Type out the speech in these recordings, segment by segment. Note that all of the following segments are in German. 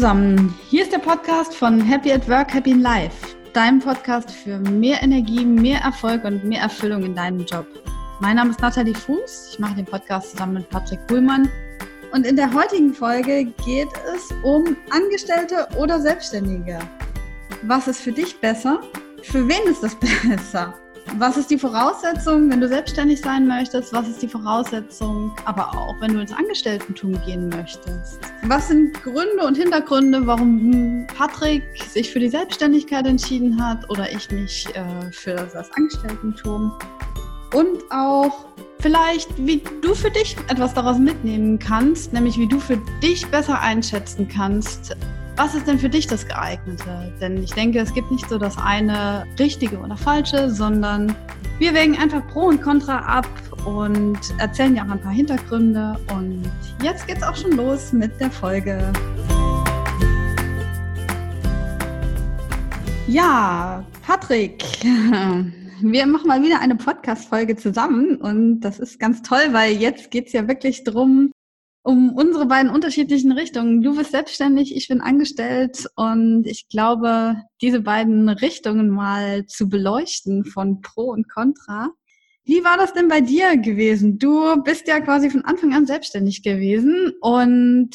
zusammen, hier ist der Podcast von Happy at Work, Happy in Life, dein Podcast für mehr Energie, mehr Erfolg und mehr Erfüllung in deinem Job. Mein Name ist Nathalie Fuß, ich mache den Podcast zusammen mit Patrick Kuhlmann und in der heutigen Folge geht es um Angestellte oder Selbstständige. Was ist für dich besser? Für wen ist das besser? Was ist die Voraussetzung, wenn du selbstständig sein möchtest? Was ist die Voraussetzung, aber auch, wenn du ins Angestelltentum gehen möchtest? Was sind Gründe und Hintergründe, warum Patrick sich für die Selbstständigkeit entschieden hat oder ich mich äh, für das Angestelltentum? Und auch vielleicht, wie du für dich etwas daraus mitnehmen kannst, nämlich wie du für dich besser einschätzen kannst, was ist denn für dich das geeignete? Denn ich denke, es gibt nicht so das eine richtige oder falsche, sondern wir wägen einfach Pro und Contra ab und erzählen dir auch ein paar Hintergründe. Und jetzt geht's auch schon los mit der Folge. Ja, Patrick, wir machen mal wieder eine Podcast-Folge zusammen und das ist ganz toll, weil jetzt geht's ja wirklich drum, um unsere beiden unterschiedlichen Richtungen. Du bist selbstständig, ich bin angestellt und ich glaube, diese beiden Richtungen mal zu beleuchten von Pro und Contra. Wie war das denn bei dir gewesen? Du bist ja quasi von Anfang an selbstständig gewesen und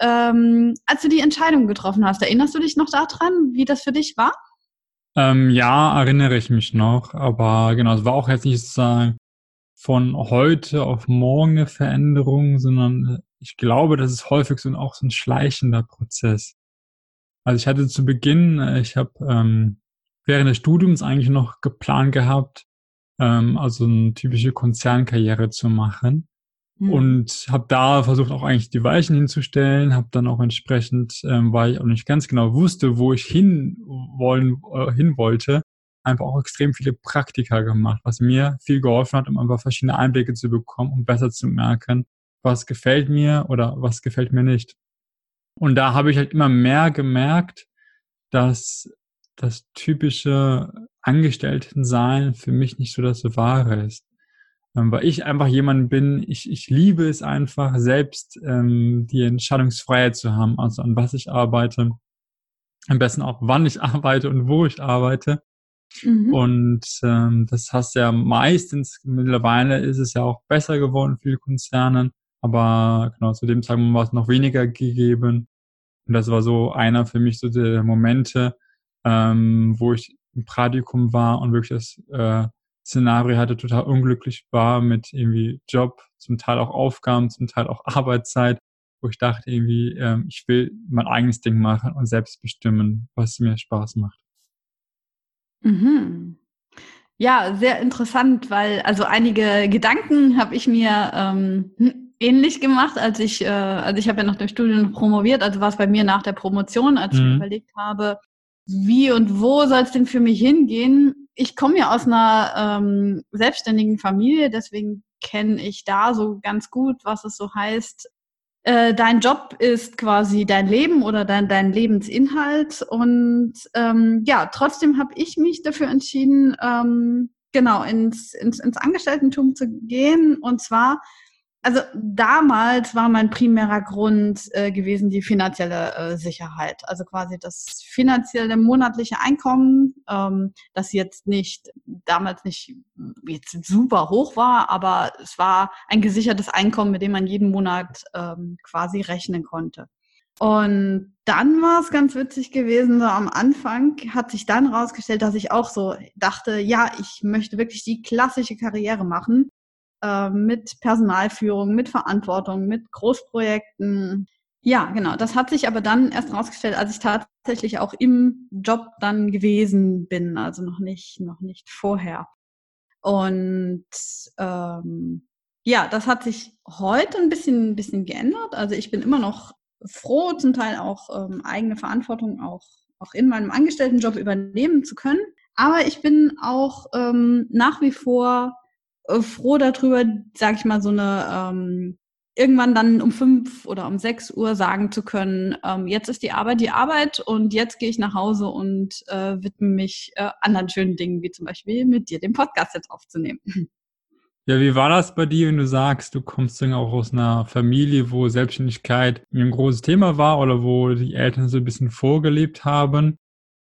ähm, als du die Entscheidung getroffen hast, erinnerst du dich noch daran, wie das für dich war? Ähm, ja, erinnere ich mich noch, aber genau, es war auch jetzt nicht sozusagen von heute auf morgen eine Veränderung, sondern ich glaube, das ist häufig so ein, auch so ein schleichender Prozess. Also ich hatte zu Beginn, äh, ich habe ähm, während des Studiums eigentlich noch geplant gehabt, ähm, also eine typische Konzernkarriere zu machen. Mhm. Und habe da versucht auch eigentlich die Weichen hinzustellen, habe dann auch entsprechend, ähm, weil ich auch nicht ganz genau wusste, wo ich hin wollen äh, hin wollte, einfach auch extrem viele Praktika gemacht, was mir viel geholfen hat, um einfach verschiedene Einblicke zu bekommen, um besser zu merken, was gefällt mir oder was gefällt mir nicht. Und da habe ich halt immer mehr gemerkt, dass das typische Angestelltensein für mich nicht so das Wahre ist. Ähm, weil ich einfach jemand bin, ich, ich liebe es einfach, selbst ähm, die Entscheidungsfreiheit zu haben, also an was ich arbeite, am besten auch wann ich arbeite und wo ich arbeite. Mhm. Und ähm, das hast ja meistens, mittlerweile ist es ja auch besser geworden für die Konzerne, aber genau, zu dem Zeitpunkt war es noch weniger gegeben. Und das war so einer für mich so der Momente, ähm, wo ich im Praktikum war und wirklich das äh, Szenario hatte, total unglücklich war mit irgendwie Job, zum Teil auch Aufgaben, zum Teil auch Arbeitszeit, wo ich dachte irgendwie, ähm, ich will mein eigenes Ding machen und selbst bestimmen, was mir Spaß macht. Mhm. Ja, sehr interessant, weil also einige Gedanken habe ich mir ähm, ähnlich gemacht, als ich, äh, also ich habe ja noch durch Studien promoviert, also war es bei mir nach der Promotion, als mhm. ich überlegt habe, wie und wo soll es denn für mich hingehen. Ich komme ja aus einer ähm, selbstständigen Familie, deswegen kenne ich da so ganz gut, was es so heißt. Äh, dein Job ist quasi dein Leben oder dein, dein Lebensinhalt. Und ähm, ja, trotzdem habe ich mich dafür entschieden, ähm, genau ins, ins, ins Angestelltentum zu gehen. Und zwar also damals war mein primärer Grund äh, gewesen die finanzielle äh, Sicherheit. Also quasi das finanzielle monatliche Einkommen, ähm, das jetzt nicht damals nicht jetzt super hoch war, aber es war ein gesichertes Einkommen, mit dem man jeden Monat ähm, quasi rechnen konnte. Und dann war es ganz witzig gewesen, so am Anfang hat sich dann rausgestellt, dass ich auch so dachte, ja, ich möchte wirklich die klassische Karriere machen äh, mit Personalführung, mit Verantwortung, mit Großprojekten. Ja, genau. Das hat sich aber dann erst rausgestellt, als ich tatsächlich auch im Job dann gewesen bin, also noch nicht, noch nicht vorher. Und ähm, ja, das hat sich heute ein bisschen, ein bisschen geändert. Also ich bin immer noch froh, zum Teil auch ähm, eigene Verantwortung auch, auch in meinem Angestelltenjob übernehmen zu können. Aber ich bin auch ähm, nach wie vor froh darüber, sag ich mal, so eine ähm, irgendwann dann um fünf oder um sechs Uhr sagen zu können, ähm, jetzt ist die Arbeit die Arbeit und jetzt gehe ich nach Hause und äh, widme mich äh, anderen schönen Dingen, wie zum Beispiel mit dir den Podcast jetzt aufzunehmen. Ja, wie war das bei dir, wenn du sagst, du kommst dann auch aus einer Familie, wo Selbstständigkeit ein großes Thema war oder wo die Eltern so ein bisschen vorgelebt haben?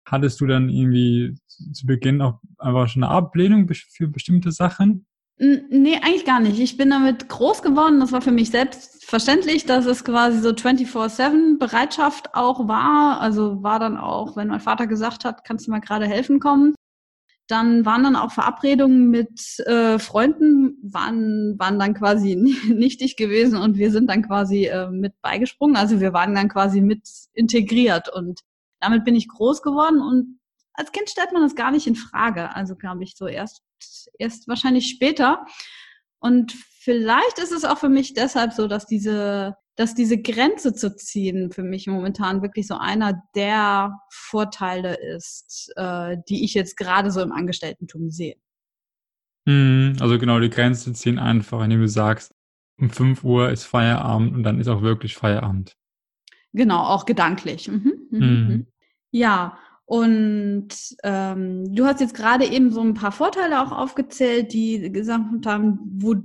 Hattest du dann irgendwie zu Beginn auch einfach schon eine Ablehnung für bestimmte Sachen? Nee, eigentlich gar nicht. Ich bin damit groß geworden. Das war für mich selbstverständlich, dass es quasi so 24-7 Bereitschaft auch war. Also war dann auch, wenn mein Vater gesagt hat, kannst du mal gerade helfen kommen. Dann waren dann auch Verabredungen mit äh, Freunden, waren, waren dann quasi nichtig gewesen und wir sind dann quasi äh, mit beigesprungen. Also wir waren dann quasi mit integriert und damit bin ich groß geworden und als Kind stellt man das gar nicht in Frage. Also glaube ich so erst, erst wahrscheinlich später. Und vielleicht ist es auch für mich deshalb so, dass diese, dass diese Grenze zu ziehen für mich momentan wirklich so einer der Vorteile ist, äh, die ich jetzt gerade so im Angestellten-Tum sehe. Mhm, also genau, die Grenze ziehen einfach, indem du sagst, um 5 Uhr ist Feierabend und dann ist auch wirklich Feierabend. Genau, auch gedanklich. Mhm, mhm, mhm. mhm. Ja, und ähm, du hast jetzt gerade eben so ein paar Vorteile auch aufgezählt, die gesagt haben, wo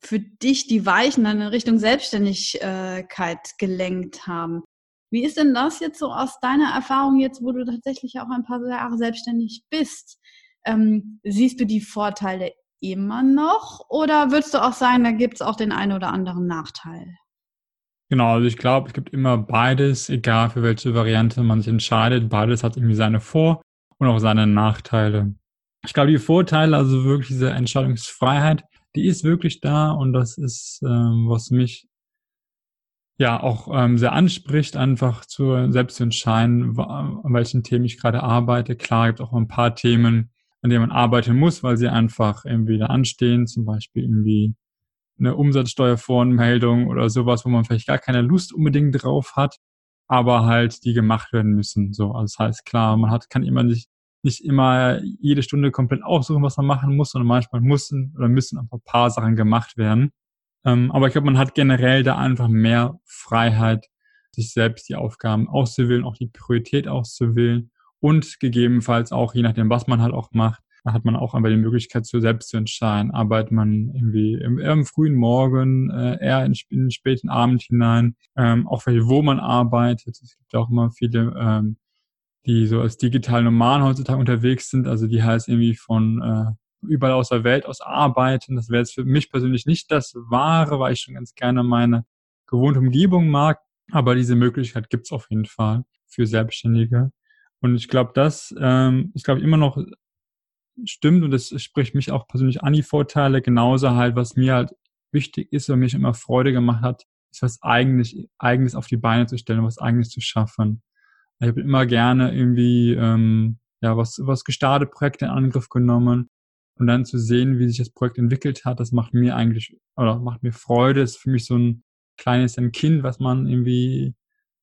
für dich die Weichen dann in Richtung Selbstständigkeit gelenkt haben. Wie ist denn das jetzt so aus deiner Erfahrung jetzt, wo du tatsächlich auch ein paar Jahre selbstständig bist? Ähm, siehst du die Vorteile immer noch oder würdest du auch sagen, da gibt es auch den einen oder anderen Nachteil? Genau, also ich glaube, es gibt immer beides, egal für welche Variante man sich entscheidet. Beides hat irgendwie seine Vor- und auch seine Nachteile. Ich glaube, die Vorteile, also wirklich diese Entscheidungsfreiheit, die ist wirklich da und das ist, ähm, was mich ja auch ähm, sehr anspricht, einfach zu, selbst zu entscheiden, an welchen Themen ich gerade arbeite. Klar, gibt auch ein paar Themen, an denen man arbeiten muss, weil sie einfach irgendwie da anstehen, zum Beispiel irgendwie eine Umsatzsteuervoranmeldung oder sowas, wo man vielleicht gar keine Lust unbedingt drauf hat, aber halt die gemacht werden müssen. So, also das heißt klar, man hat kann immer nicht nicht immer jede Stunde komplett aussuchen, was man machen muss, sondern manchmal müssen oder müssen einfach ein paar Sachen gemacht werden. Ähm, aber ich glaube, man hat generell da einfach mehr Freiheit, sich selbst die Aufgaben auszuwählen, auch die Priorität auszuwählen und gegebenenfalls auch, je nachdem, was man halt auch macht, hat man auch einfach die Möglichkeit, so selbst zu entscheiden. Arbeitet man irgendwie im, eher im frühen Morgen, äh, eher in, in, den späten Abend hinein, ähm, auch wo man arbeitet. Es gibt auch immer viele, ähm, die so als digital Nomaden heutzutage unterwegs sind. Also die heißt irgendwie von äh, überall aus der Welt aus arbeiten. Das wäre jetzt für mich persönlich nicht das Wahre, weil ich schon ganz gerne meine gewohnte Umgebung mag. Aber diese Möglichkeit gibt's auf jeden Fall für Selbstständige. Und ich glaube, das ähm, ist, glaube ich, immer noch stimmt und das spricht mich auch persönlich an die Vorteile. Genauso halt, was mir halt wichtig ist und mich immer Freude gemacht hat, ist was eigentlich eigenes auf die Beine zu stellen, was eigenes zu schaffen. Ich habe immer gerne irgendwie ähm, ja was was gestartet Projekte in Angriff genommen und dann zu sehen, wie sich das Projekt entwickelt hat, das macht mir eigentlich oder macht mir Freude. Das ist für mich so ein kleines ein Kind, was man irgendwie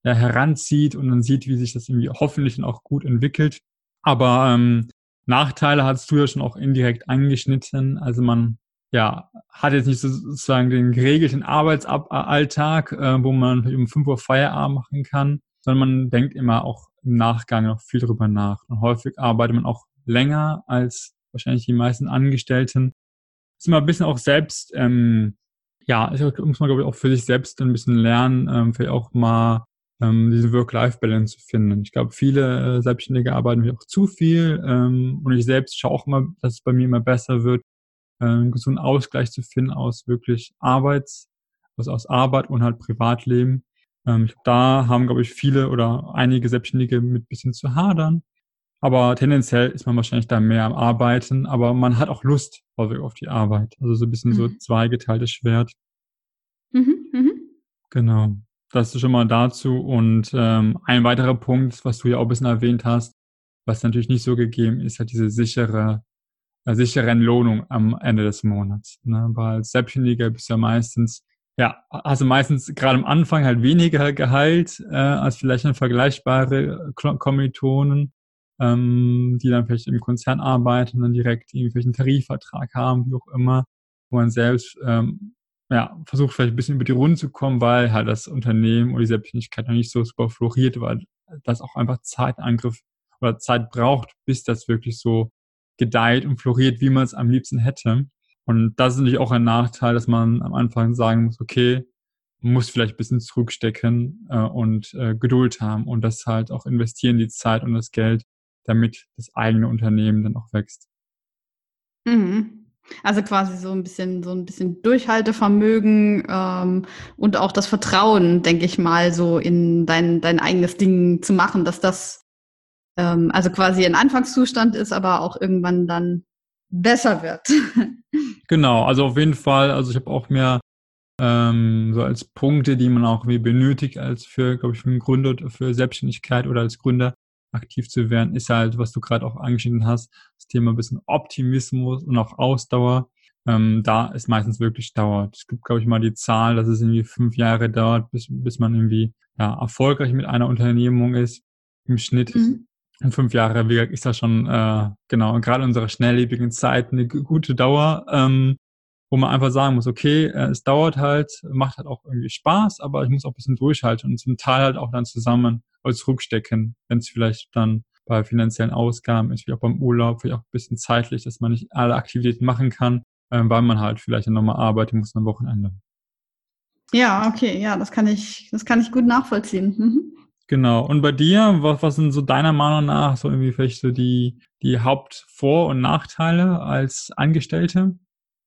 ja, heranzieht und dann sieht, wie sich das irgendwie hoffentlich auch gut entwickelt. Aber ähm, Nachteile hast du ja schon auch indirekt angeschnitten. Also man ja, hat jetzt nicht sozusagen den geregelten Arbeitsalltag, äh, wo man um 5 Uhr Feierabend machen kann, sondern man denkt immer auch im Nachgang noch viel drüber nach. Und häufig arbeitet man auch länger als wahrscheinlich die meisten Angestellten. Ist immer ein bisschen auch selbst, ähm, ja, muss man glaube ich auch für sich selbst ein bisschen lernen, ähm, vielleicht auch mal ähm, diese Work-Life-Balance zu finden. Ich glaube, viele äh, Selbstständige arbeiten auch zu viel ähm, und ich selbst schaue auch immer, dass es bei mir immer besser wird, äh, so einen Ausgleich zu finden aus wirklich Arbeits, also aus Arbeit und halt Privatleben. Ähm, da haben, glaube ich, viele oder einige Selbstständige mit bisschen zu hadern. Aber tendenziell ist man wahrscheinlich da mehr am Arbeiten, aber man hat auch Lust auf die Arbeit. Also so ein bisschen mhm. so zweigeteiltes Schwert. Mhm, mh. Genau. Das ist schon mal dazu. Und ähm, ein weiterer Punkt, was du ja auch ein bisschen erwähnt hast, was natürlich nicht so gegeben ist, halt diese sichere, äh, sichere Entlohnung am Ende des Monats. Ne? Weil als Selbstständiger bist du ja meistens, ja, hast du meistens gerade am Anfang halt weniger Gehalt äh, als vielleicht vergleichbare Kommilitonen, ähm, die dann vielleicht im Konzern arbeiten und dann direkt irgendwie einen Tarifvertrag haben, wie auch immer, wo man selbst ähm, ja, versucht vielleicht ein bisschen über die Runde zu kommen, weil halt das Unternehmen oder die Selbstständigkeit noch nicht so super floriert, weil das auch einfach Zeitangriff oder Zeit braucht, bis das wirklich so gedeiht und floriert, wie man es am liebsten hätte. Und das ist natürlich auch ein Nachteil, dass man am Anfang sagen muss, okay, muss vielleicht ein bisschen zurückstecken äh, und äh, Geduld haben und das halt auch investieren, die Zeit und das Geld, damit das eigene Unternehmen dann auch wächst. Mhm. Also quasi so ein bisschen, so ein bisschen Durchhaltevermögen ähm, und auch das Vertrauen, denke ich mal, so in dein, dein eigenes Ding zu machen, dass das ähm, also quasi ein Anfangszustand ist, aber auch irgendwann dann besser wird. genau, also auf jeden Fall, also ich habe auch mehr ähm, so als Punkte, die man auch wie benötigt als für, glaube ich, für einen Gründer, für Selbstständigkeit oder als Gründer aktiv zu werden, ist halt, was du gerade auch angeschnitten hast, das Thema ein bisschen Optimismus und auch Ausdauer. Ähm, da ist meistens wirklich dauert. Es gibt, glaube ich, mal die Zahl, dass es irgendwie fünf Jahre dauert, bis, bis man irgendwie ja, erfolgreich mit einer Unternehmung ist. Im Schnitt. Mhm. Und fünf Jahre, wie gesagt, ist das schon, äh, genau, gerade in unserer schnelllebigen Zeit eine gute Dauer. Ähm, wo man einfach sagen muss, okay, äh, es dauert halt, macht halt auch irgendwie Spaß, aber ich muss auch ein bisschen durchhalten und zum Teil halt auch dann zusammen als rückstecken, wenn es vielleicht dann bei finanziellen Ausgaben ist, wie auch beim Urlaub, vielleicht auch ein bisschen zeitlich, dass man nicht alle Aktivitäten machen kann, äh, weil man halt vielleicht nochmal arbeiten muss am Wochenende. Ja, okay, ja, das kann ich, das kann ich gut nachvollziehen. Mhm. Genau. Und bei dir, was, was sind so deiner Meinung nach so irgendwie vielleicht so die, die Hauptvor- und Nachteile als Angestellte?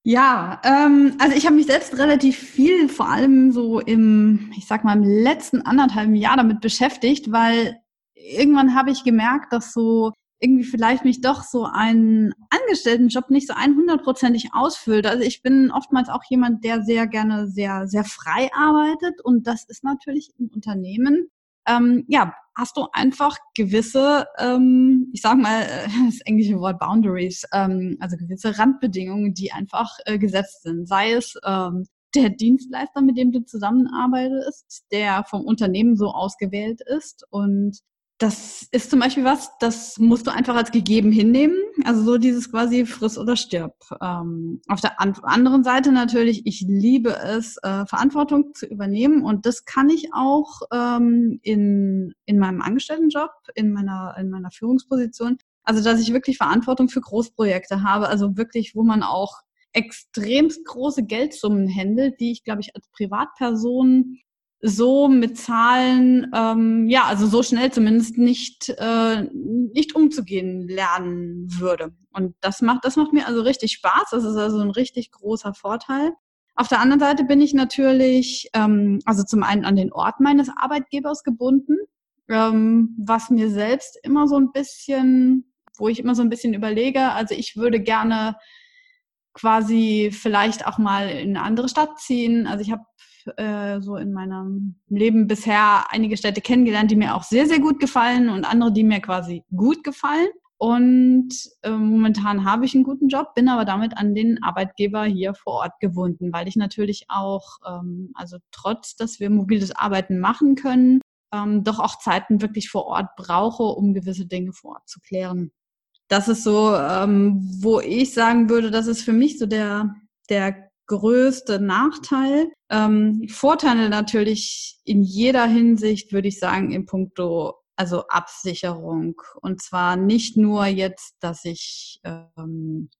Ja, ähm, also ich habe mich selbst relativ viel, vor allem so im, ich sag mal, im letzten anderthalben Jahr damit beschäftigt, weil irgendwann habe ich gemerkt, dass so irgendwie vielleicht mich doch so ein Angestelltenjob nicht so 100%ig ausfüllt. Also ich bin oftmals auch jemand, der sehr gerne sehr, sehr frei arbeitet und das ist natürlich im Unternehmen ähm, ja, hast du einfach gewisse, ähm, ich sag mal, äh, das englische Wort Boundaries, ähm, also gewisse Randbedingungen, die einfach äh, gesetzt sind. Sei es ähm, der Dienstleister, mit dem du zusammenarbeitest, der vom Unternehmen so ausgewählt ist und das ist zum Beispiel was, das musst du einfach als gegeben hinnehmen. Also so dieses quasi friss oder stirb. Ähm, auf der an anderen Seite natürlich, ich liebe es, äh, Verantwortung zu übernehmen und das kann ich auch ähm, in, in meinem Angestelltenjob, in meiner, in meiner Führungsposition. Also dass ich wirklich Verantwortung für Großprojekte habe, also wirklich, wo man auch extremst große Geldsummen händelt, die ich, glaube ich, als Privatperson so mit Zahlen, ähm, ja, also so schnell zumindest nicht, äh, nicht umzugehen lernen würde. Und das macht, das macht mir also richtig Spaß. Das ist also ein richtig großer Vorteil. Auf der anderen Seite bin ich natürlich, ähm, also zum einen an den Ort meines Arbeitgebers gebunden, ähm, was mir selbst immer so ein bisschen, wo ich immer so ein bisschen überlege, also ich würde gerne quasi vielleicht auch mal in eine andere Stadt ziehen. Also ich habe äh, so in meinem Leben bisher einige Städte kennengelernt, die mir auch sehr, sehr gut gefallen und andere, die mir quasi gut gefallen. Und äh, momentan habe ich einen guten Job, bin aber damit an den Arbeitgeber hier vor Ort gebunden, weil ich natürlich auch, ähm, also trotz, dass wir mobiles Arbeiten machen können, ähm, doch auch Zeiten wirklich vor Ort brauche, um gewisse Dinge vor Ort zu klären. Das ist so, ähm, wo ich sagen würde, das ist für mich so der, der größte Nachteil. Ähm, Vorteile natürlich in jeder Hinsicht, würde ich sagen, in puncto also Absicherung. Und zwar nicht nur jetzt, dass ich, ähm,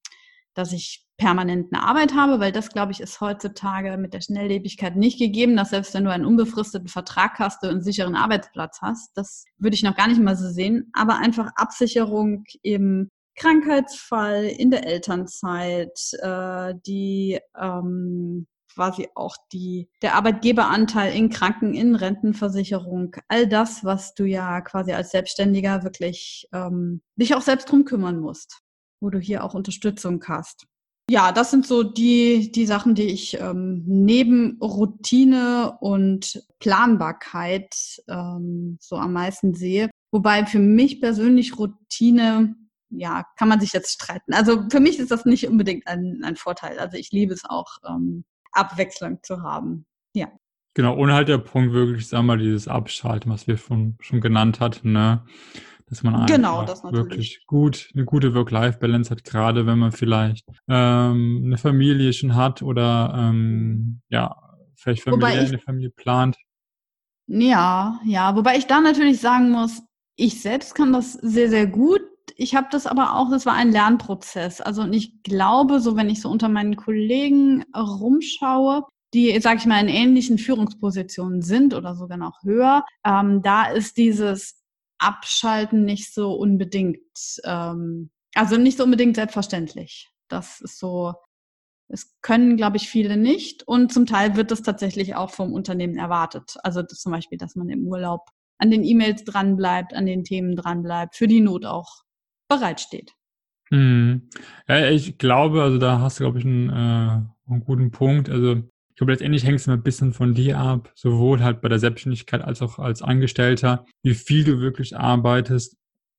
dass ich permanent eine Arbeit habe, weil das, glaube ich, ist heutzutage mit der Schnelllebigkeit nicht gegeben, dass selbst wenn du einen unbefristeten Vertrag hast, du einen sicheren Arbeitsplatz hast. Das würde ich noch gar nicht mal so sehen. Aber einfach Absicherung im Krankheitsfall, in der Elternzeit, äh, die ähm, quasi auch die, der Arbeitgeberanteil in Kranken, in Rentenversicherung, all das, was du ja quasi als Selbstständiger wirklich ähm, dich auch selbst drum kümmern musst, wo du hier auch Unterstützung hast. Ja, das sind so die, die Sachen, die ich ähm, neben Routine und Planbarkeit ähm, so am meisten sehe. Wobei für mich persönlich Routine ja, kann man sich jetzt streiten. Also für mich ist das nicht unbedingt ein, ein Vorteil. Also ich liebe es auch, ähm, Abwechslung zu haben. Ja. Genau, ohne halt der Punkt wirklich, sagen wir mal, dieses Abschalten, was wir schon, schon genannt hatten, ne? Dass man genau, wirklich gut, eine gute Work-Life-Balance hat, gerade wenn man vielleicht ähm, eine Familie schon hat oder ähm, ja, vielleicht Familie, ich, eine Familie plant. Ja, ja, wobei ich da natürlich sagen muss, ich selbst kann das sehr, sehr gut ich habe das aber auch, das war ein Lernprozess. Also und ich glaube, so wenn ich so unter meinen Kollegen rumschaue, die, sag ich mal, in ähnlichen Führungspositionen sind oder sogar noch höher, ähm, da ist dieses Abschalten nicht so unbedingt, ähm, also nicht so unbedingt selbstverständlich. Das ist so, es können, glaube ich, viele nicht. Und zum Teil wird das tatsächlich auch vom Unternehmen erwartet. Also zum Beispiel, dass man im Urlaub an den E-Mails dranbleibt, an den Themen dranbleibt, für die Not auch bereitsteht. Hm. Ja, ich glaube, also da hast du, glaube ich, einen, äh, einen guten Punkt. Also ich glaube, letztendlich hängt es immer ein bisschen von dir ab, sowohl halt bei der Selbstständigkeit als auch als Angestellter, wie viel du wirklich arbeitest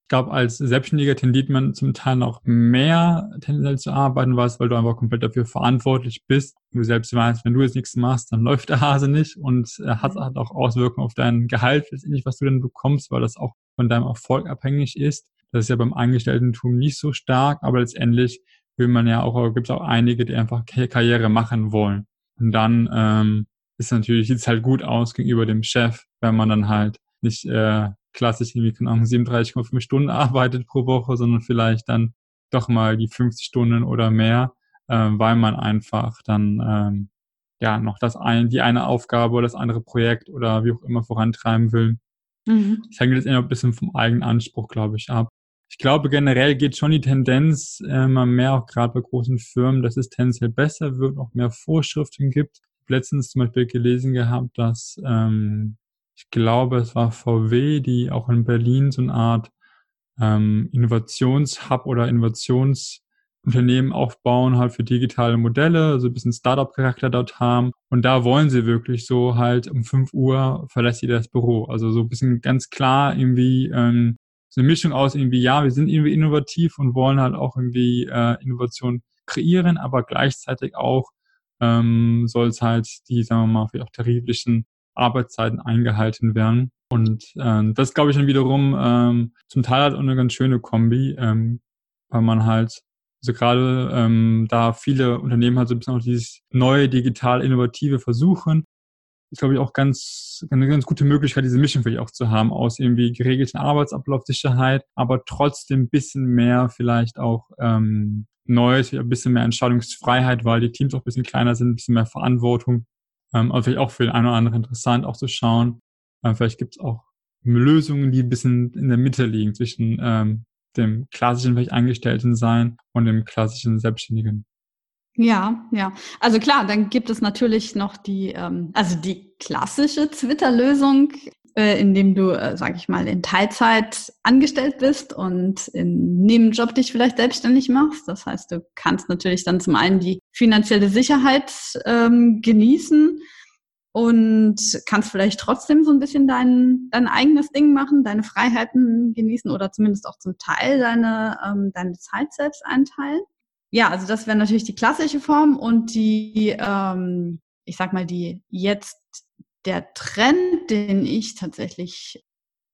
ich glaube, als Selbstständiger tendiert man zum Teil noch mehr tendenziell zu arbeiten, was, weil du einfach komplett dafür verantwortlich bist. Du selbst weißt, wenn du jetzt nichts machst, dann läuft der Hase nicht und äh, hat, mhm. hat auch Auswirkungen auf dein Gehalt, letztendlich, was du denn bekommst, weil das auch von deinem Erfolg abhängig ist. Das ist ja beim Angestellten-Tum nicht so stark, aber letztendlich will man ja auch, gibt es auch einige, die einfach Karriere machen wollen. Und dann ähm, ist natürlich, sieht es halt gut aus gegenüber dem Chef, wenn man dann halt nicht äh, klassisch irgendwie, keine Ahnung, 37,5 Stunden arbeitet pro Woche, sondern vielleicht dann doch mal die 50 Stunden oder mehr, äh, weil man einfach dann ähm, ja noch das ein, die eine Aufgabe oder das andere Projekt oder wie auch immer vorantreiben will. Mhm. Das hängt jetzt immer ein bisschen vom eigenen Anspruch, glaube ich, ab. Ich glaube, generell geht schon die Tendenz immer mehr, auch gerade bei großen Firmen, dass es tendenziell besser wird, auch mehr Vorschriften gibt. Ich habe letztens zum Beispiel gelesen gehabt, dass ähm, ich glaube, es war VW, die auch in Berlin so eine Art ähm, Innovationshub oder Innovationsunternehmen aufbauen, halt für digitale Modelle, so ein bisschen Startup-Charakter dort haben. Und da wollen sie wirklich so halt um 5 Uhr verlässt jeder das Büro. Also so ein bisschen ganz klar irgendwie ähm, so eine Mischung aus irgendwie, ja, wir sind irgendwie innovativ und wollen halt auch irgendwie äh, Innovation kreieren, aber gleichzeitig auch ähm, soll es halt die, sagen wir mal, vielleicht auch tariflichen Arbeitszeiten eingehalten werden. Und ähm, das glaube ich dann wiederum ähm, zum Teil halt eine ganz schöne Kombi, ähm, weil man halt, also gerade ähm, da viele Unternehmen halt so ein bisschen auch dieses neue, digital innovative versuchen, ist, glaube ich, auch ganz, eine ganz gute Möglichkeit, diese Mischung vielleicht auch zu haben aus irgendwie geregelten Arbeitsablaufsicherheit, aber trotzdem ein bisschen mehr vielleicht auch ähm, Neues, ein bisschen mehr Entscheidungsfreiheit, weil die Teams auch ein bisschen kleiner sind, ein bisschen mehr Verantwortung ähm, aber vielleicht auch für den einen oder anderen interessant, auch zu schauen. Ähm, vielleicht gibt es auch Lösungen, die ein bisschen in der Mitte liegen zwischen ähm, dem klassischen vielleicht Angestellten sein und dem klassischen Selbstständigen. Ja, ja. Also klar, dann gibt es natürlich noch die, ähm, also die klassische Twitter-Lösung, äh, indem du, äh, sag ich mal, in Teilzeit angestellt bist und in Nebenjob dich vielleicht selbstständig machst. Das heißt, du kannst natürlich dann zum einen die finanzielle Sicherheit ähm, genießen und kannst vielleicht trotzdem so ein bisschen dein, dein eigenes Ding machen, deine Freiheiten genießen oder zumindest auch zum Teil deine, ähm, deine Zeit selbst einteilen. Ja, also das wäre natürlich die klassische Form und die, ähm, ich sag mal, die jetzt der Trend, den ich tatsächlich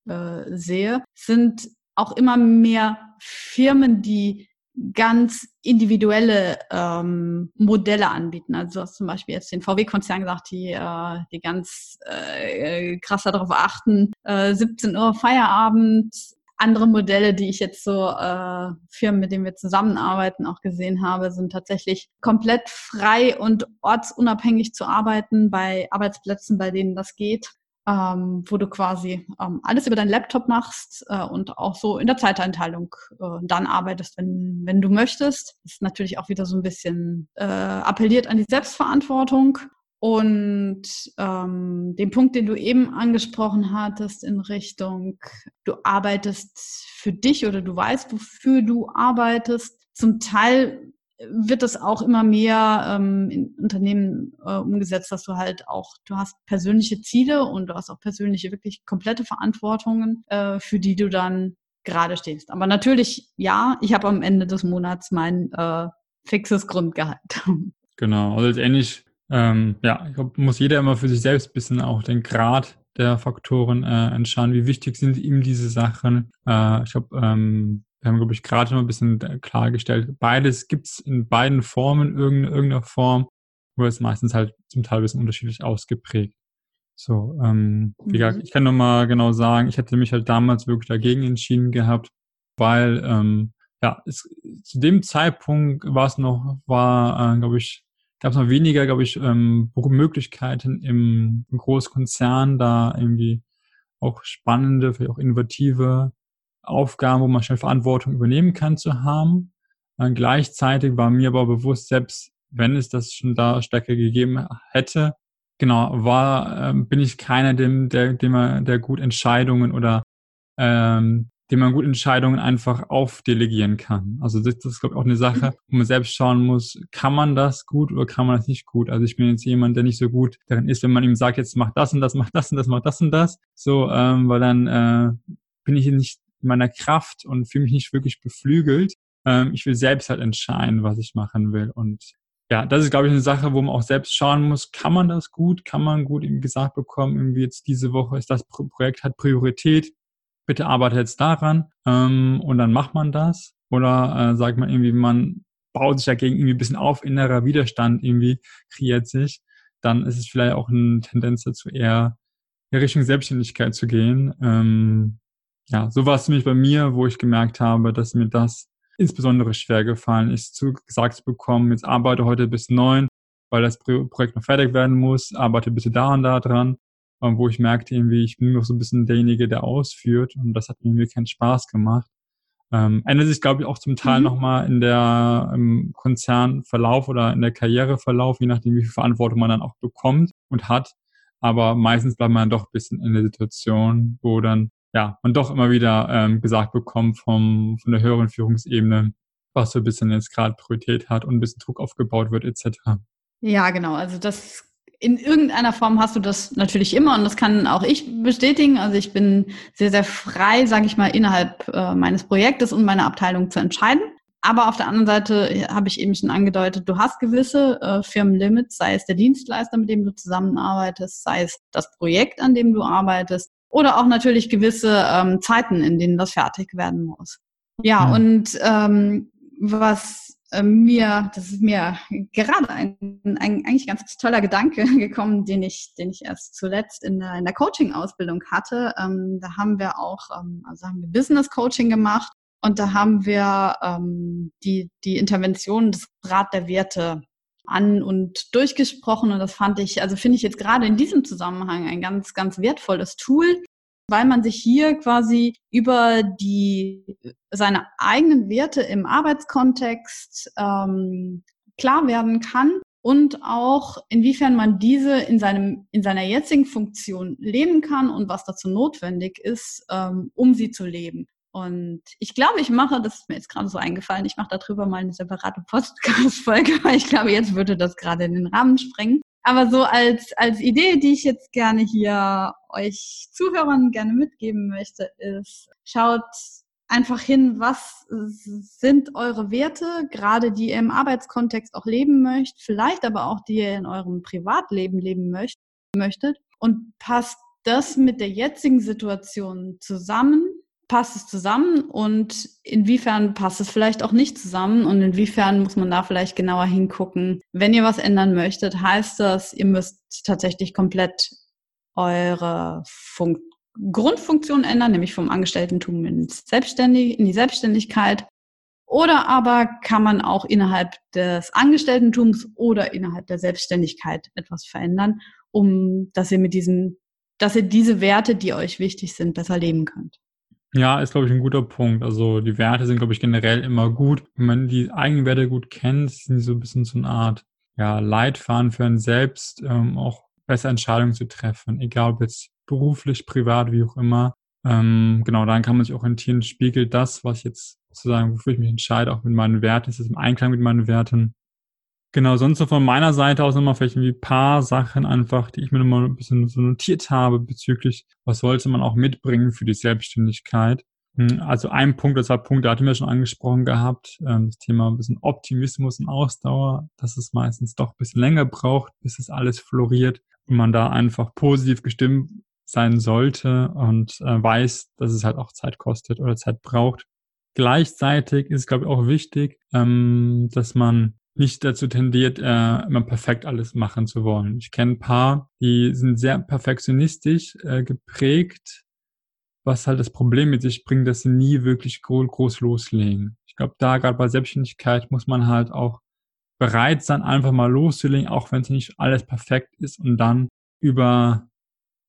äh, sehe, sind auch immer mehr Firmen, die ganz individuelle ähm, Modelle anbieten. Also du hast zum Beispiel jetzt den VW-Konzern gesagt, die, äh, die ganz äh, krass darauf achten, äh, 17 Uhr Feierabend, andere Modelle, die ich jetzt so äh, Firmen, mit denen wir zusammenarbeiten, auch gesehen habe, sind tatsächlich komplett frei und ortsunabhängig zu arbeiten bei Arbeitsplätzen, bei denen das geht, ähm, wo du quasi ähm, alles über deinen Laptop machst äh, und auch so in der Zeiteinteilung äh, dann arbeitest, wenn, wenn du möchtest. Das ist natürlich auch wieder so ein bisschen äh, appelliert an die Selbstverantwortung und ähm, den Punkt, den du eben angesprochen hattest in Richtung, du arbeitest für dich oder du weißt, wofür du arbeitest. Zum Teil wird das auch immer mehr ähm, in Unternehmen äh, umgesetzt, dass du halt auch, du hast persönliche Ziele und du hast auch persönliche, wirklich komplette Verantwortungen, äh, für die du dann gerade stehst. Aber natürlich, ja, ich habe am Ende des Monats mein äh, fixes Grundgehalt. Genau, also letztendlich ähm, ja, ich glaube, muss jeder immer für sich selbst bisschen auch den Grad der Faktoren äh, entscheiden, wie wichtig sind ihm diese Sachen. Äh, ich glaube, ähm, wir haben, glaube ich, gerade noch ein bisschen klargestellt, beides gibt's in beiden Formen, in irgendeiner Form, nur ist meistens halt zum Teil ein bisschen unterschiedlich ausgeprägt. So, ähm, wie gesagt, mhm. ich kann nochmal genau sagen, ich hätte mich halt damals wirklich dagegen entschieden gehabt, weil ähm, ja, es, zu dem Zeitpunkt war es noch, war, äh, glaube ich, gab es noch weniger, glaube ich, ähm, Möglichkeiten im, Großkonzern, da irgendwie auch spannende, vielleicht auch innovative Aufgaben, wo man schnell Verantwortung übernehmen kann, zu haben. Äh, gleichzeitig war mir aber bewusst, selbst wenn es das schon da stärker gegeben hätte, genau, war, äh, bin ich keiner, dem, der, dem der gut Entscheidungen oder ähm, dem man gut Entscheidungen einfach aufdelegieren kann. Also das, das ist, glaube ich, auch eine Sache, mhm. wo man selbst schauen muss, kann man das gut oder kann man das nicht gut? Also ich bin jetzt jemand, der nicht so gut darin ist, wenn man ihm sagt, jetzt mach das und das, mach das und das, mach das und das. So, ähm, weil dann äh, bin ich nicht in meiner Kraft und fühle mich nicht wirklich beflügelt. Ähm, ich will selbst halt entscheiden, was ich machen will. Und ja, das ist, glaube ich, eine Sache, wo man auch selbst schauen muss, kann man das gut? Kann man gut eben gesagt bekommen, irgendwie jetzt diese Woche ist das Projekt hat Priorität bitte arbeite jetzt daran ähm, und dann macht man das. Oder äh, sagt man irgendwie, man baut sich dagegen irgendwie ein bisschen auf, innerer Widerstand irgendwie kreiert sich, dann ist es vielleicht auch eine Tendenz dazu, eher in Richtung Selbstständigkeit zu gehen. Ähm, ja, so war es nämlich bei mir, wo ich gemerkt habe, dass mir das insbesondere schwer gefallen ist, zu gesagt zu bekommen, jetzt arbeite heute bis neun, weil das Projekt noch fertig werden muss, arbeite bitte da und da dran wo ich merkte irgendwie, ich bin noch so ein bisschen derjenige, der ausführt und das hat mir keinen Spaß gemacht. Ähm, ändert sich, glaube ich, auch zum Teil mhm. nochmal in der im Konzernverlauf oder in der Karriereverlauf, je nachdem, wie viel Verantwortung man dann auch bekommt und hat. Aber meistens bleibt man doch ein bisschen in der Situation, wo dann ja man doch immer wieder ähm, gesagt bekommt vom von der höheren Führungsebene, was so ein bisschen jetzt gerade Priorität hat und ein bisschen Druck aufgebaut wird etc. Ja, genau. Also das in irgendeiner Form hast du das natürlich immer und das kann auch ich bestätigen. Also ich bin sehr, sehr frei, sage ich mal, innerhalb äh, meines Projektes und meiner Abteilung zu entscheiden. Aber auf der anderen Seite habe ich eben schon angedeutet, du hast gewisse äh, Firmenlimits, sei es der Dienstleister, mit dem du zusammenarbeitest, sei es das Projekt, an dem du arbeitest oder auch natürlich gewisse ähm, Zeiten, in denen das fertig werden muss. Ja, mhm. und ähm, was äh, mir, das ist mir gerade ein, ein eigentlich ganz toller Gedanke gekommen, den ich, den ich erst zuletzt in der, in der Coaching-Ausbildung hatte. Ähm, da haben wir auch, ähm, also haben wir Business Coaching gemacht und da haben wir ähm, die, die Intervention des Rat der Werte an und durchgesprochen und das fand ich, also finde ich jetzt gerade in diesem Zusammenhang ein ganz, ganz wertvolles Tool, weil man sich hier quasi über die seine eigenen Werte im Arbeitskontext ähm, klar werden kann und auch inwiefern man diese in seinem in seiner jetzigen Funktion leben kann und was dazu notwendig ist, ähm, um sie zu leben. Und ich glaube, ich mache, das ist mir jetzt gerade so eingefallen, ich mache darüber mal eine separate Podcast-Folge, weil ich glaube, jetzt würde das gerade in den Rahmen sprengen. Aber so als, als Idee, die ich jetzt gerne hier euch Zuhörern gerne mitgeben möchte, ist, schaut einfach hin, was sind eure Werte, gerade die ihr im Arbeitskontext auch leben möchtet, vielleicht aber auch die ihr in eurem Privatleben leben möcht möchtet. Und passt das mit der jetzigen Situation zusammen passt es zusammen und inwiefern passt es vielleicht auch nicht zusammen und inwiefern muss man da vielleicht genauer hingucken. Wenn ihr was ändern möchtet, heißt das, ihr müsst tatsächlich komplett eure Fun Grundfunktion ändern, nämlich vom Angestelltentum ins Selbstständig, in die Selbstständigkeit. Oder aber kann man auch innerhalb des Angestelltentums oder innerhalb der Selbstständigkeit etwas verändern, um dass ihr mit diesen, dass ihr diese Werte, die euch wichtig sind, besser leben könnt. Ja, ist, glaube ich, ein guter Punkt. Also die Werte sind, glaube ich, generell immer gut. Wenn man die eigenen Werte gut kennt, sind die so ein bisschen so eine Art ja, Leitfaden für einen selbst, ähm, auch besser Entscheidungen zu treffen, egal ob jetzt beruflich, privat, wie auch immer. Ähm, genau, dann kann man sich orientieren, spiegelt das, was jetzt sozusagen, wofür ich mich entscheide, auch mit meinen Werten, ist es im Einklang mit meinen Werten. Genau, sonst so von meiner Seite aus nochmal vielleicht irgendwie ein paar Sachen einfach, die ich mir nochmal ein bisschen so notiert habe bezüglich, was sollte man auch mitbringen für die Selbstständigkeit. Hm, also ein Punkt, das war Punkt, da hatten wir schon angesprochen gehabt, ähm, das Thema ein bisschen Optimismus und Ausdauer, dass es meistens doch ein bisschen länger braucht, bis es alles floriert und man da einfach positiv gestimmt sein sollte und äh, weiß, dass es halt auch Zeit kostet oder Zeit braucht. Gleichzeitig ist es, glaube ich, auch wichtig, ähm, dass man nicht dazu tendiert, äh, immer perfekt alles machen zu wollen. Ich kenne ein paar, die sind sehr perfektionistisch äh, geprägt was halt das Problem mit sich bringt, dass sie nie wirklich groß loslegen. Ich glaube, da gerade bei Selbstständigkeit muss man halt auch bereit sein, einfach mal loszulegen, auch wenn es nicht alles perfekt ist und dann über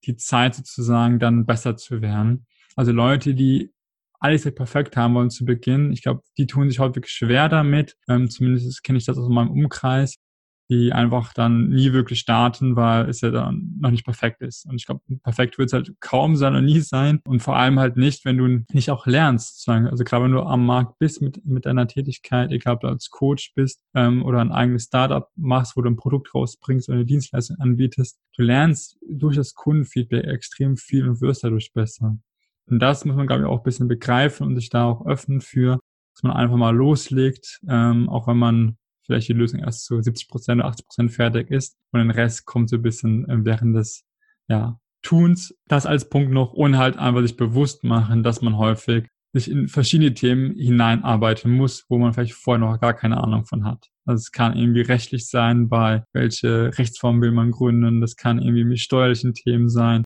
die Zeit sozusagen dann besser zu werden. Also Leute, die alles perfekt haben wollen zu Beginn, ich glaube, die tun sich häufig schwer damit. Ähm, zumindest kenne ich das aus meinem Umkreis die einfach dann nie wirklich starten, weil es ja dann noch nicht perfekt ist. Und ich glaube, perfekt wird es halt kaum sein oder nie sein. Und vor allem halt nicht, wenn du nicht auch lernst. Sozusagen. Also gerade wenn du am Markt bist mit, mit deiner Tätigkeit, egal ob du als Coach bist ähm, oder ein eigenes Startup machst, wo du ein Produkt rausbringst oder eine Dienstleistung anbietest, du lernst durch das Kundenfeedback extrem viel und wirst dadurch besser. Und das muss man, glaube ich, auch ein bisschen begreifen und sich da auch öffnen für, dass man einfach mal loslegt, ähm, auch wenn man vielleicht die Lösung erst zu 70 Prozent oder 80 Prozent fertig ist und den Rest kommt so ein bisschen äh, während des ja, Tuns. Das als Punkt noch und halt einfach sich bewusst machen, dass man häufig sich in verschiedene Themen hineinarbeiten muss, wo man vielleicht vorher noch gar keine Ahnung von hat. Also es kann irgendwie rechtlich sein, bei welche Rechtsform will man gründen, das kann irgendwie mit steuerlichen Themen sein.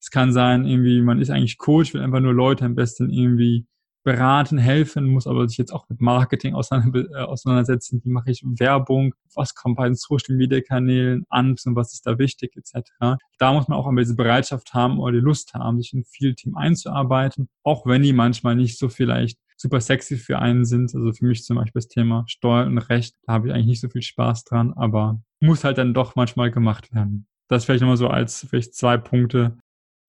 Es kann sein, irgendwie, man ist eigentlich Coach, will einfach nur Leute am besten irgendwie beraten, helfen, muss aber sich jetzt auch mit Marketing äh, auseinandersetzen. Wie mache ich Werbung? Was kommt bei den Social Media Kanälen an und was ist da wichtig etc. Da muss man auch einmal diese Bereitschaft haben oder die Lust haben, sich in viel Team einzuarbeiten, auch wenn die manchmal nicht so vielleicht super sexy für einen sind. Also für mich zum Beispiel das Thema Steuer und Recht, da habe ich eigentlich nicht so viel Spaß dran, aber muss halt dann doch manchmal gemacht werden. Das vielleicht nochmal so als vielleicht zwei Punkte,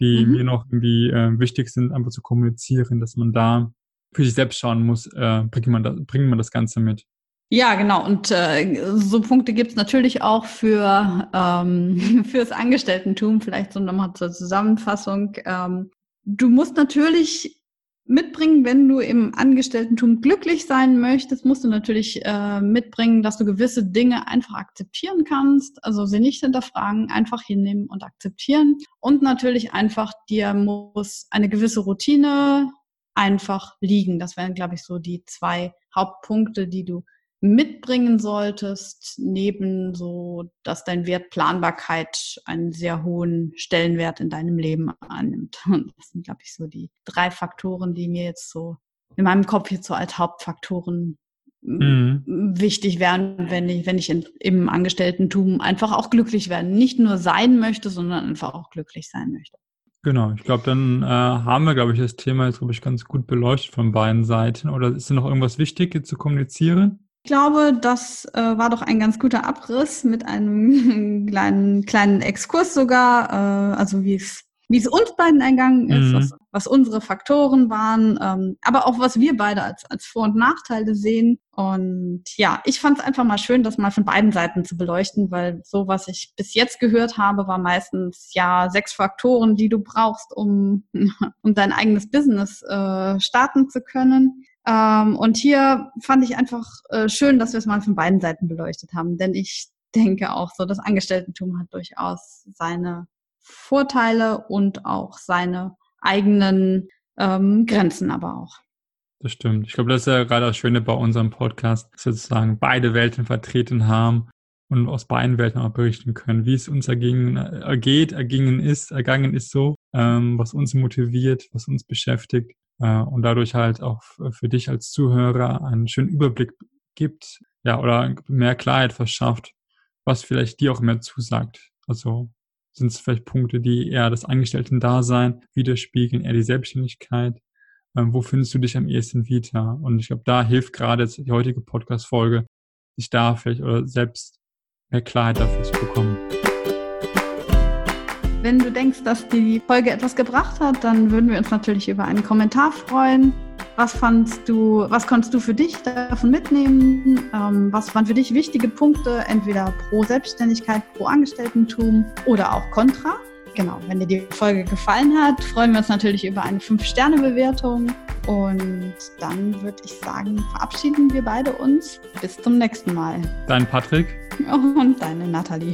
die mhm. mir noch irgendwie äh, wichtig sind, einfach zu kommunizieren, dass man da für sich selbst schauen muss, äh, bringt, man das, bringt man das Ganze mit. Ja, genau. Und äh, so Punkte gibt es natürlich auch für ähm, fürs Angestelltentum. Vielleicht so nochmal zur Zusammenfassung. Ähm, du musst natürlich mitbringen, wenn du im Angestelltentum glücklich sein möchtest, musst du natürlich äh, mitbringen, dass du gewisse Dinge einfach akzeptieren kannst. Also sie nicht hinterfragen, einfach hinnehmen und akzeptieren. Und natürlich einfach dir muss eine gewisse Routine einfach liegen. Das wären, glaube ich, so die zwei Hauptpunkte, die du mitbringen solltest, neben so, dass dein Wert Planbarkeit einen sehr hohen Stellenwert in deinem Leben annimmt. Und das sind, glaube ich, so die drei Faktoren, die mir jetzt so in meinem Kopf jetzt so als Hauptfaktoren mhm. wichtig wären, wenn ich, wenn ich in, im Angestellten-Tum einfach auch glücklich werden, nicht nur sein möchte, sondern einfach auch glücklich sein möchte. Genau, ich glaube, dann äh, haben wir, glaube ich, das Thema jetzt, glaube ich, ganz gut beleuchtet von beiden Seiten. Oder ist da noch irgendwas Wichtiges zu kommunizieren? Ich glaube, das äh, war doch ein ganz guter Abriss mit einem kleinen, kleinen Exkurs sogar, äh, also wie es wie es uns beiden eingegangen ist, mhm. was, was, unsere Faktoren waren, ähm, aber auch was wir beide als, als Vor- und Nachteile sehen. Und ja, ich fand es einfach mal schön, das mal von beiden Seiten zu beleuchten, weil so, was ich bis jetzt gehört habe, war meistens ja sechs Faktoren, die du brauchst, um, um dein eigenes Business äh, starten zu können. Ähm, und hier fand ich einfach äh, schön, dass wir es mal von beiden Seiten beleuchtet haben, denn ich denke auch so, das Angestelltentum hat durchaus seine Vorteile und auch seine eigenen ähm, Grenzen aber auch. Das stimmt. Ich glaube, das ist ja gerade das Schöne bei unserem Podcast, dass wir sozusagen beide Welten vertreten haben und aus beiden Welten auch berichten können, wie es uns ergingen, ergeht, ergingen ist, ergangen ist so, ähm, was uns motiviert, was uns beschäftigt äh, und dadurch halt auch für dich als Zuhörer einen schönen Überblick gibt, ja, oder mehr Klarheit verschafft, was vielleicht dir auch mehr zusagt. Also sind es vielleicht Punkte, die eher das Angestellten-Dasein widerspiegeln, eher die Selbstständigkeit? Ähm, wo findest du dich am ehesten wieder? Und ich glaube, da hilft gerade jetzt die heutige Podcast-Folge, sich da vielleicht oder selbst mehr Klarheit dafür zu bekommen. Wenn du denkst, dass die Folge etwas gebracht hat, dann würden wir uns natürlich über einen Kommentar freuen. Was fandst du, was konntest du für dich davon mitnehmen? Ähm, was waren für dich wichtige Punkte, entweder pro Selbstständigkeit, pro Angestelltentum oder auch kontra? Genau, wenn dir die Folge gefallen hat, freuen wir uns natürlich über eine 5-Sterne-Bewertung. Und dann würde ich sagen, verabschieden wir beide uns. Bis zum nächsten Mal. Dein Patrick. Und deine Nathalie.